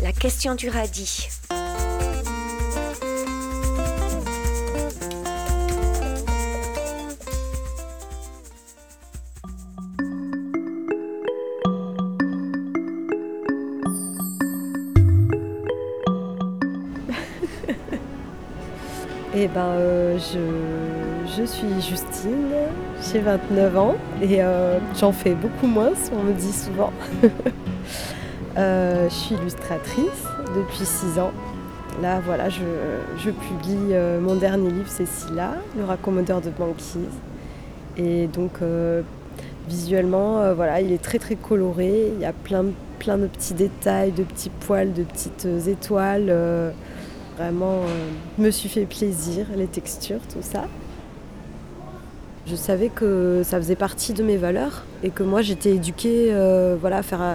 La question du radis. Eh ben, euh, je, je suis Justine, j'ai 29 ans et euh, j'en fais beaucoup moins, on me dit souvent. Euh, je suis illustratrice depuis 6 ans. Là, voilà, je, publie euh, mon dernier livre, c'est le raccommodeur de banquise. Et donc, euh, visuellement, voilà, il est très très coloré. Il y a plein, de- petits détails, de petits poils, de petites étoiles. vraiment, me suis fait plaisir, les textures, tout ça. Je savais que ça faisait partie de mes valeurs et que moi j'étais éduquée voilà, à faire euh,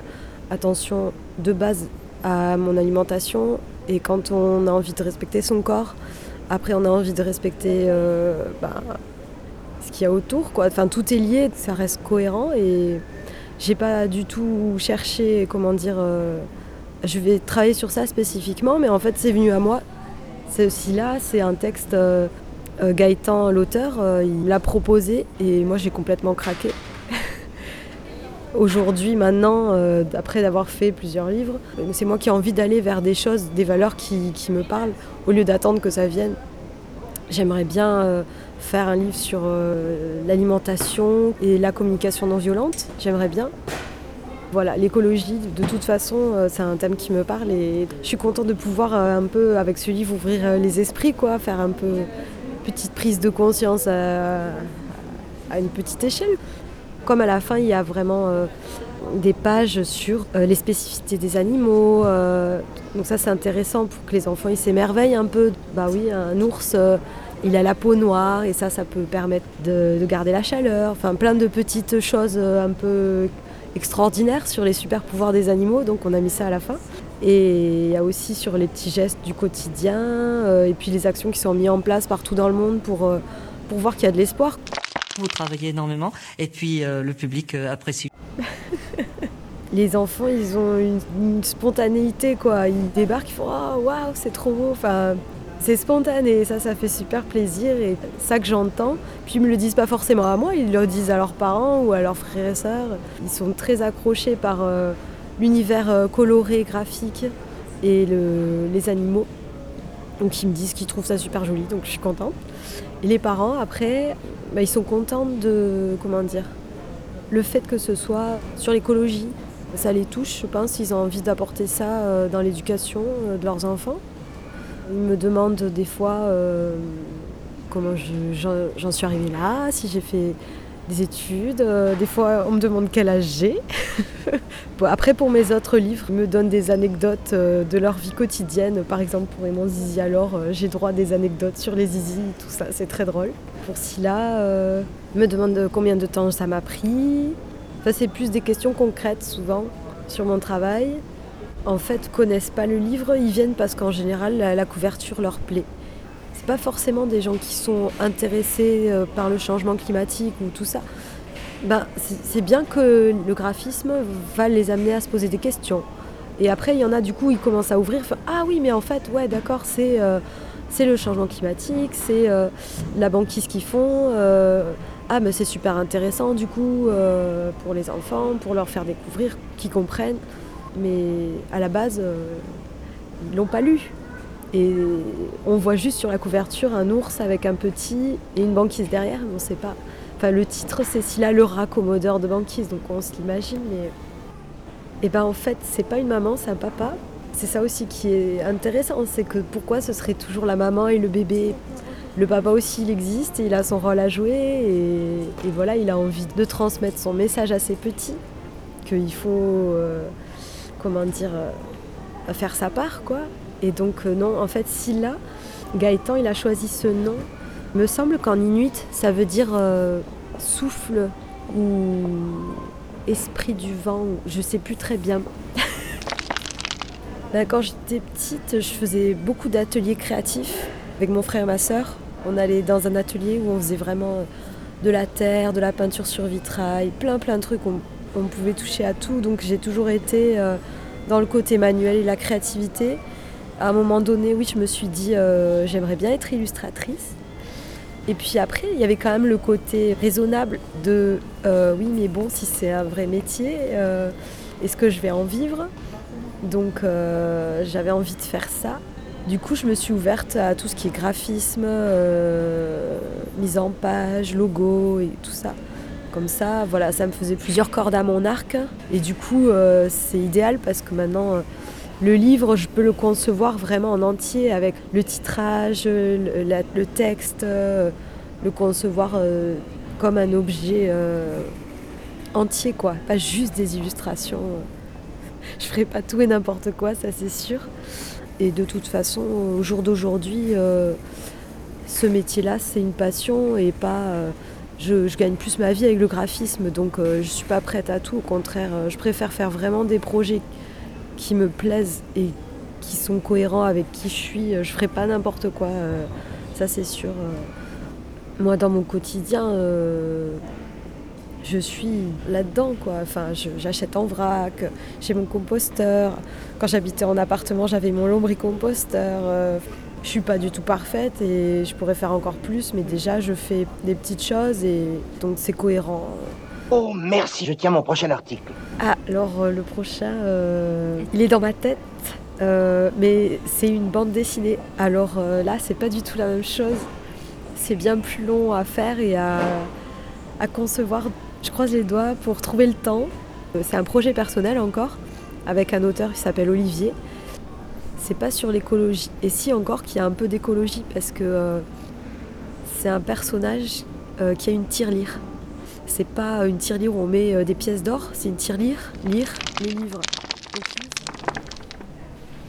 attention de base à mon alimentation et quand on a envie de respecter son corps, après on a envie de respecter euh, ben, ce qu'il y a autour. Quoi. Tout est lié, ça reste cohérent et j'ai pas du tout cherché, comment dire, euh, je vais travailler sur ça spécifiquement, mais en fait c'est venu à moi. C'est aussi là, c'est un texte, euh, Gaëtan, l'auteur, il l'a proposé et moi j'ai complètement craqué. Aujourd'hui, maintenant, euh, après d'avoir fait plusieurs livres, c'est moi qui ai envie d'aller vers des choses, des valeurs qui, me parlent, au lieu d'attendre que ça vienne. J'aimerais bien euh, faire un livre sur euh, l'alimentation et la communication non violente. J'aimerais bien. Voilà, l'écologie, de toute façon, c'est un thème qui me parle et je suis contente de pouvoir un peu, avec ce livre, ouvrir les esprits, quoi, faire un peu petite prise de conscience à une petite échelle. Comme à la fin, il y a vraiment euh, des pages sur euh, les spécificités des animaux. euh, donc ça, c'est intéressant pour que les enfants s'émerveillent un peu. Bah oui, un ours, il a la peau noire et ça, ça peut permettre de, de garder la chaleur. Enfin, plein de petites choses un peu extraordinaires sur les super pouvoirs des animaux. Donc on a mis ça à la fin. Et il y a aussi sur les petits gestes du quotidien et puis les actions qui sont mises en place partout dans le monde pour, pour voir qu'il y a de l'espoir. Vous travaillez énormément et puis euh, le public euh, apprécie. les enfants, ils ont une, spontanéité, quoi. Ils débarquent, ils font Ah, waouh, c'est trop beau. Enfin, c'est spontané, ça, ça fait super plaisir. Et ça que j'entends. Puis ils me le disent pas forcément à moi, ils le disent à leurs parents ou à leurs frères et sœurs. Ils sont très accrochés par euh, l'univers coloré, graphique et le- les animaux. Donc ils me disent qu'ils trouvent ça super joli, donc je suis contente. Et les parents, après, bah, ils sont contents de. Comment dire Le fait que ce soit sur l'écologie, ça les touche, je pense. Ils ont envie d'apporter ça euh, dans l'éducation euh, de leurs enfants. Ils me demandent des fois euh, comment je- j'en j'en suis arrivée là, si j'ai fait des études. Euh, des fois, on me demande quel âge j'ai. Après, pour mes autres livres, ils me donnent des anecdotes euh, de leur vie quotidienne. Par exemple, pour Aimant Zizi, alors, euh, j'ai droit à des anecdotes sur les zizi, tout ça, c'est très drôle. Pour Scylla, ils me demandent combien de temps ça m'a pris. Ça, c'est plus des questions concrètes, souvent, sur mon travail. En fait, connaissent pas le livre, ils viennent parce qu'en général, la couverture leur plaît. Pas forcément des gens qui sont intéressés euh, par le changement climatique ou tout ça. Ben, c'est bien que le graphisme va les amener à se poser des questions. Et après, il y en a du coup, ils commencent à ouvrir. ah oui, mais en fait, ouais, d'accord, c'est euh, le changement climatique, c'est euh, la banquise qu'ils font. ah, mais c'est super intéressant du coup pour les enfants, pour leur faire découvrir, qu'ils comprennent. Mais à la base, ils l'ont pas lu. Et on voit juste sur la couverture un ours avec un petit et une banquise derrière, mais on sait pas. Enfin, le titre, c'est Scylla le raccommodeur de banquise, donc on se l'imagine, mais. Et ben en fait, c'est pas une maman, c'est un papa. C'est ça aussi qui est intéressant, c'est que pourquoi ce serait toujours la maman et le bébé? Le papa aussi, il existe, et il a son rôle à jouer, et, et voilà, il a envie de transmettre son message à ses petits, qu'il faut, euh, comment dire, euh, faire sa part, quoi. Et donc, euh, non, en fait, Scylla, Gaëtan, il a choisi ce nom. Me semble qu'en inuit, ça veut dire euh, souffle ou esprit du vent, je sais plus très bien. Ben, Quand j'étais petite, je faisais beaucoup d'ateliers créatifs avec mon frère et ma sœur. On allait dans un atelier où on faisait vraiment de la terre, de la peinture sur vitrail, plein plein de trucs. On, on pouvait toucher à tout, donc j'ai toujours été euh, dans le côté manuel et la créativité. À un moment donné, oui, je me suis dit, euh, j'aimerais bien être illustratrice. Et puis après, il y avait quand même le côté raisonnable de, euh, oui, mais bon, si c'est un vrai métier, euh, est-ce que je vais en vivre? Donc j'avais envie de faire ça. Du coup, je me suis ouverte à tout ce qui est graphisme, mise en page, logo et tout ça. Comme ça, voilà, ça me faisait plusieurs cordes à mon arc. Et du coup, c'est idéal parce que maintenant, le livre, je peux le concevoir vraiment en entier avec le titrage, le, texte, euh, le concevoir comme un objet entier, quoi. Pas juste des illustrations. Je ferai pas tout et n'importe quoi, ça c'est sûr. Et de toute façon, au jour d'aujourd'hui, ce métier-là, c'est une passion et pas je, gagne plus ma vie avec le graphisme, donc euh, je suis pas prête à tout. Au contraire, euh, je préfère faire vraiment des projets qui me plaisent et qui sont cohérents avec qui je suis. Je ne ferai pas n'importe quoi, euh, ça c'est sûr. Moi, dans mon quotidien, je suis là-dedans, quoi. Enfin, j'achète en vrac, j'ai mon composteur. Quand j'habitais en appartement, j'avais mon lombricomposteur. Je suis pas du tout parfaite et je pourrais faire encore plus, mais déjà je fais des petites choses et donc c'est cohérent. Oh merci, je tiens mon prochain article. Ah, alors euh, le prochain, euh, il est dans ma tête, euh, mais c'est une bande dessinée. Alors là, c'est pas du tout la même chose. C'est bien plus long à faire et à, concevoir. Je croise les doigts pour trouver le temps. C'est un projet personnel encore, avec un auteur qui s'appelle Olivier c'est pas sur l'écologie. Et si encore qu'il y a un peu d'écologie parce que c'est un personnage qui a une tirelire. C'est pas une tirelire où on met euh, des pièces d'or, c'est une tirelire, lire les livres.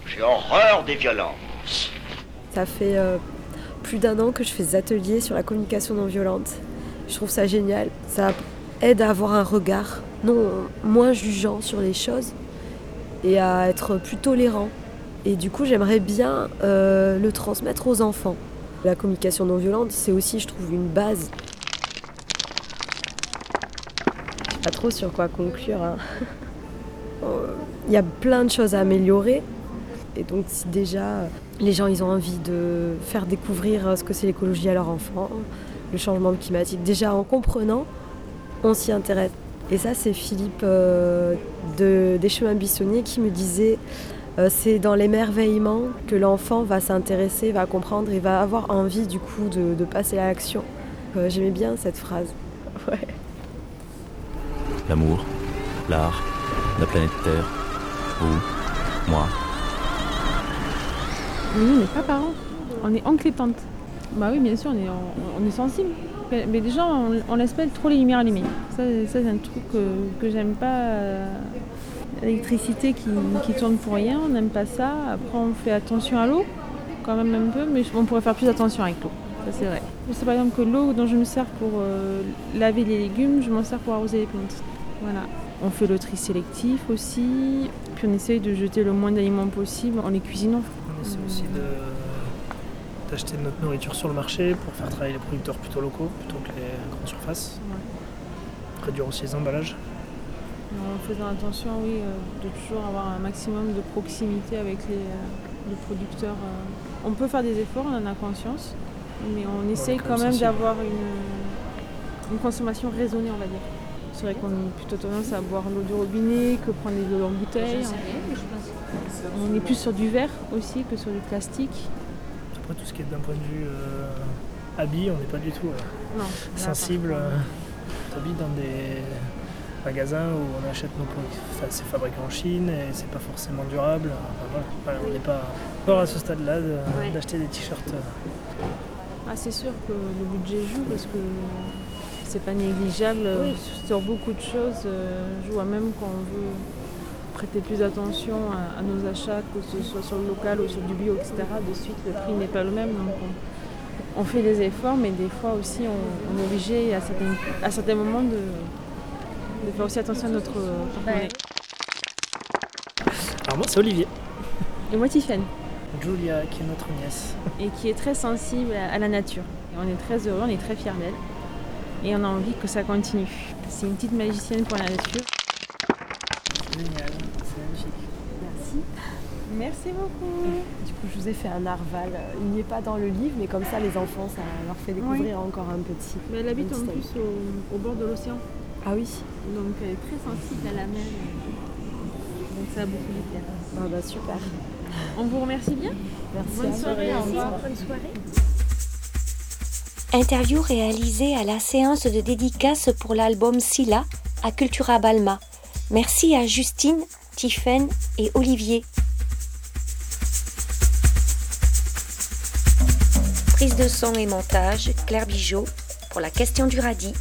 J'ai horreur des violences. Ça fait plus d'un an que je fais des ateliers sur la communication non violente. Je trouve ça génial. Ça aide à avoir un regard non moins jugeant sur les choses et à être plus tolérant et du coup, j'aimerais bien euh, le transmettre aux enfants. La communication non violente, c'est aussi, je trouve, une base. Je sais pas trop sur quoi conclure. Hein. Il y a plein de choses à améliorer. Et donc, si déjà les gens ils ont envie de faire découvrir ce que c'est l'écologie à leurs enfants, le changement climatique, déjà en comprenant, on s'y intéresse. Et ça, c'est Philippe euh, de, des Chemins Bissonniers qui me disait euh, c'est dans l'émerveillement que l'enfant va s'intéresser, va comprendre et va avoir envie du coup de, passer à l'action. Euh, j'aimais bien cette phrase. L'amour, l'art, la planète Terre, vous, moi. Nous, on n'est pas parents, on est oncle et tante. Bah oui, bien sûr, on est, on, est sensible. Mais déjà, on, laisse pas trop les lumières allumées. Ça, c'est un truc que, j'aime pas. Euh, l'électricité qui, tourne pour rien, on n'aime pas ça. Après, on fait attention à l'eau, quand même un peu, mais on pourrait faire plus attention avec l'eau. Ça, c'est vrai. Je sais par exemple que l'eau dont je me sers pour euh, laver les légumes, je m'en sers pour arroser les plantes. Voilà. On fait le tri sélectif aussi, puis on essaye de jeter le moins d'aliments possible en les cuisinant. On essaie aussi d'acheter notre nourriture sur le marché pour faire travailler les producteurs plutôt locaux plutôt que les grandes surfaces. Réduire aussi les emballages. En faisant attention, oui, euh, de toujours avoir un maximum de proximité avec les, euh, producteurs. Euh. On peut faire des efforts, on en a conscience, mais on essaye quand même d'avoir une, consommation raisonnée, on va dire. C'est vrai qu'on a plutôt tendance à boire l'eau du robinet que prendre des eaux en bouteille. On est plus sur du verre aussi que sur du plastique. Après, tout ce qui est d'un point de vue habit, on n'est pas du tout sensible. On dans des magasin où on achète nos produits. c'est fabriqué en Chine et c'est pas forcément durable. on n'est pas encore à ce stade-là d'acheter des t-shirts. Euh. Ah, c'est sûr que le budget joue parce que c'est pas négligeable sur beaucoup de choses. Euh, je vois même quand on veut prêter plus attention à, nos achats, que ce soit sur le local ou sur du bio, etc. De suite, le prix n'est pas le même. Donc on, fait des efforts, mais des fois aussi, on, est obligé à à certains moments de, de faire aussi attention à notre porte Alors moi c'est Olivier. Et moi Tiffany. Julia qui est notre nièce. Et qui est très sensible à la nature. Et on est très heureux, on est très fiers d'elle. Et on a envie que ça continue. C'est une petite magicienne pour la nature. Génial, c'est magnifique. Merci beaucoup. Du coup, je vous ai fait un narval. Il n'y est pas dans le livre, mais comme ça, les enfants, ça leur fait découvrir encore un petit. Mais elle habite en plus au, bord de l'océan. Ah oui Donc elle est très sensible à la mer. Donc ça a beaucoup de Ah bah super. On vous remercie bien. Merci. Bonne soirée. Au revoir. Bonne soirée. Interview réalisée à la séance de dédicace pour l'album Silla à Cultura Balma. Merci à Justine, Tiffaine et Olivier. Prise de son et montage, Claire Bijot pour la question du radis.